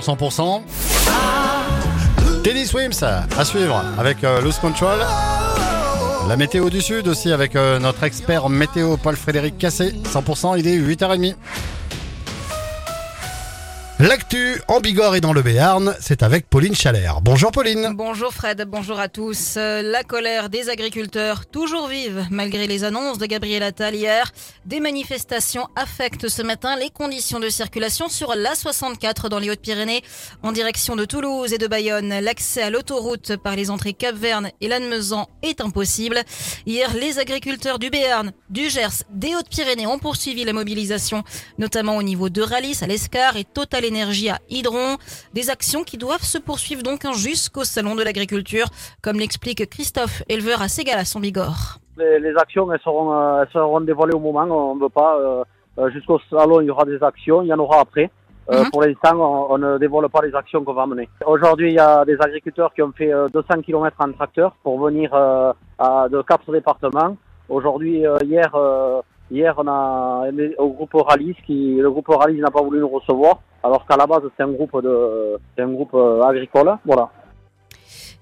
100%. Teddy Swims à suivre avec euh, Loose Control. La météo du sud aussi avec euh, notre expert météo Paul-Frédéric Cassé. 100%, il est 8h30. L'actu en Bigorre et dans le Béarn, c'est avec Pauline Chalère. Bonjour Pauline. Bonjour Fred, bonjour à tous. Euh, La colère des agriculteurs, toujours vive malgré les annonces de Gabriel Attal hier. Des manifestations affectent ce matin les conditions de circulation sur l'A64 dans les Hautes-Pyrénées. En direction de Toulouse et de Bayonne, l'accès à l'autoroute par les entrées Cap-Verne et Lannemezan est impossible. Hier, les agriculteurs du Béarn, du Gers, des Hautes-Pyrénées ont poursuivi la mobilisation, notamment au niveau de Ralis à l'Escar et Total Énergie à Hydron. Des actions qui doivent se poursuivre donc jusqu'au Salon de l'Agriculture, comme l'explique Christophe, éleveur à Ségala, à son Bigorre. Les, les actions, elles seront, euh, elles seront dévoilées au moment. On ne veut pas. euh, euh, Jusqu'au salon, il y aura des actions. Il y en aura après. Euh, Mhm. Pour l'instant, on, on ne dévoile pas les actions qu'on va mener. Aujourd'hui, il y a des agriculteurs qui ont fait euh, 200 km en tracteur pour venir euh, à, de quatre départements. Aujourd'hui, hier, hier, on a au groupe Ralis qui, le groupe Ralis n'a pas voulu nous recevoir, alors qu'à la base, c'est un groupe de, un groupe euh, agricole. Voilà.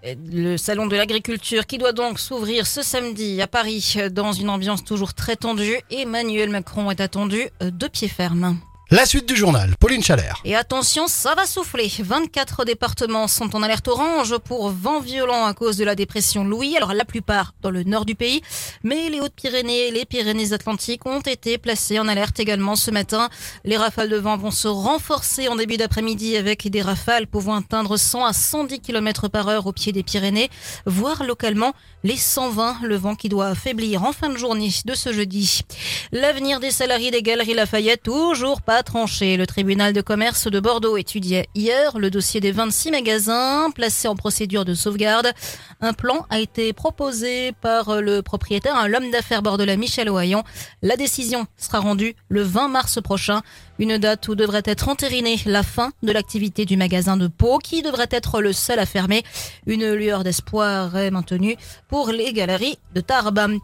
Le salon de l'agriculture qui doit donc s'ouvrir ce samedi à Paris dans une ambiance toujours très tendue. Emmanuel Macron est attendu euh, de pied ferme. La suite du journal, Pauline Chalère. Et attention, ça va souffler. 24 départements sont en alerte orange pour vent violent à cause de la dépression Louis. Alors la plupart dans le nord du pays, mais les Hautes-Pyrénées et les Pyrénées-Atlantiques ont été placés en alerte également ce matin. Les rafales de vent vont se renforcer en début d'après-midi avec des rafales pouvant atteindre 100 à 110 km par heure au pied des Pyrénées, voire localement les 120, le vent qui doit affaiblir en fin de journée de ce jeudi. L'avenir des salariés des Galeries Lafayette, toujours pas tranché. Le tribunal de commerce de Bordeaux étudiait hier le dossier des 26 magasins placés en procédure de sauvegarde. Un plan a été proposé par le propriétaire, l'homme d'affaires bordelais Michel Ohaillon. La décision sera rendue le 20 mars prochain, une date où devrait être entérinée la fin de l'activité du magasin de Pau, qui devrait être le seul à fermer. Une lueur d'espoir est maintenue pour les galeries de Tarbes.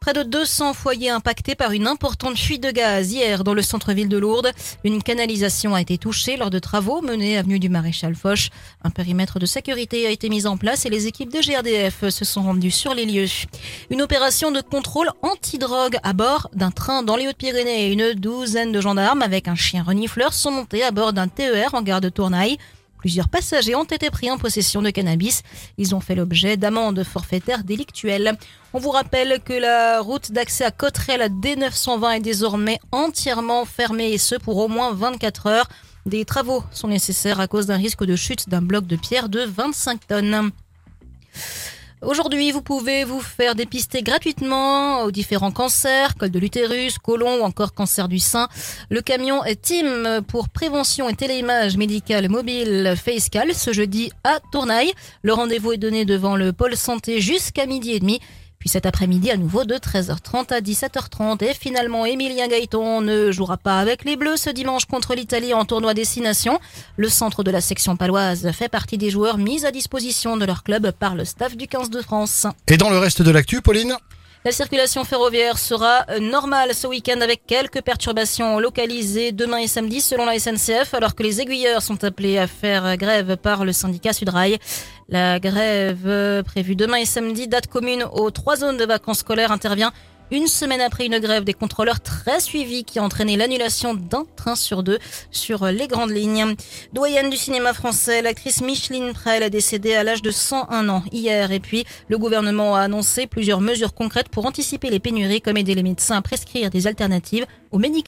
Près de 200 foyers impactés par une importante fuite de gaz hier dans le centre-ville de Lourdes. Une canalisation a été touchée lors de travaux menés avenue du Maréchal Foch. Un périmètre de sécurité a été mis en place et les équipes de GRDF se sont rendues sur les lieux. Une opération de contrôle anti-drogue à bord d'un train dans les Hautes-Pyrénées. Une douzaine de gendarmes avec un chien renifleur sont montés à bord d'un TER en gare de Tournaille. Plusieurs passagers ont été pris en possession de cannabis. Ils ont fait l'objet d'amendes forfaitaires délictuelles. On vous rappelle que la route d'accès à Cotterêts, la D920, est désormais entièrement fermée et ce pour au moins 24 heures. Des travaux sont nécessaires à cause d'un risque de chute d'un bloc de pierre de 25 tonnes. Aujourd'hui, vous pouvez vous faire dépister gratuitement aux différents cancers, col de l'utérus, côlon ou encore cancer du sein. Le camion Team pour prévention et téléimage médicale mobile Facecal ce jeudi à Tournaille. Le rendez-vous est donné devant le pôle santé jusqu'à midi et demi. Puis cet après-midi, à nouveau de 13h30 à 17h30. Et finalement, Emilien Gaëton ne jouera pas avec les Bleus ce dimanche contre l'Italie en tournoi destination. Le centre de la section paloise fait partie des joueurs mis à disposition de leur club par le staff du 15 de France. Et dans le reste de l'actu, Pauline? La circulation ferroviaire sera euh, normale ce week-end avec quelques perturbations localisées demain et samedi selon la SNCF alors que les aiguilleurs sont appelés à faire grève par le syndicat Sudrail. La grève euh, prévue demain et samedi, date commune aux trois zones de vacances scolaires, intervient une semaine après une grève des contrôleurs très suivie qui a entraîné l'annulation d'un train sur deux sur les grandes lignes. Doyenne du cinéma français, l'actrice Micheline Prel est décédée à l'âge de 101 ans hier. Et puis, le gouvernement a annoncé plusieurs mesures concrètes pour anticiper les pénuries comme aider les médecins à prescrire des alternatives aux médicaments.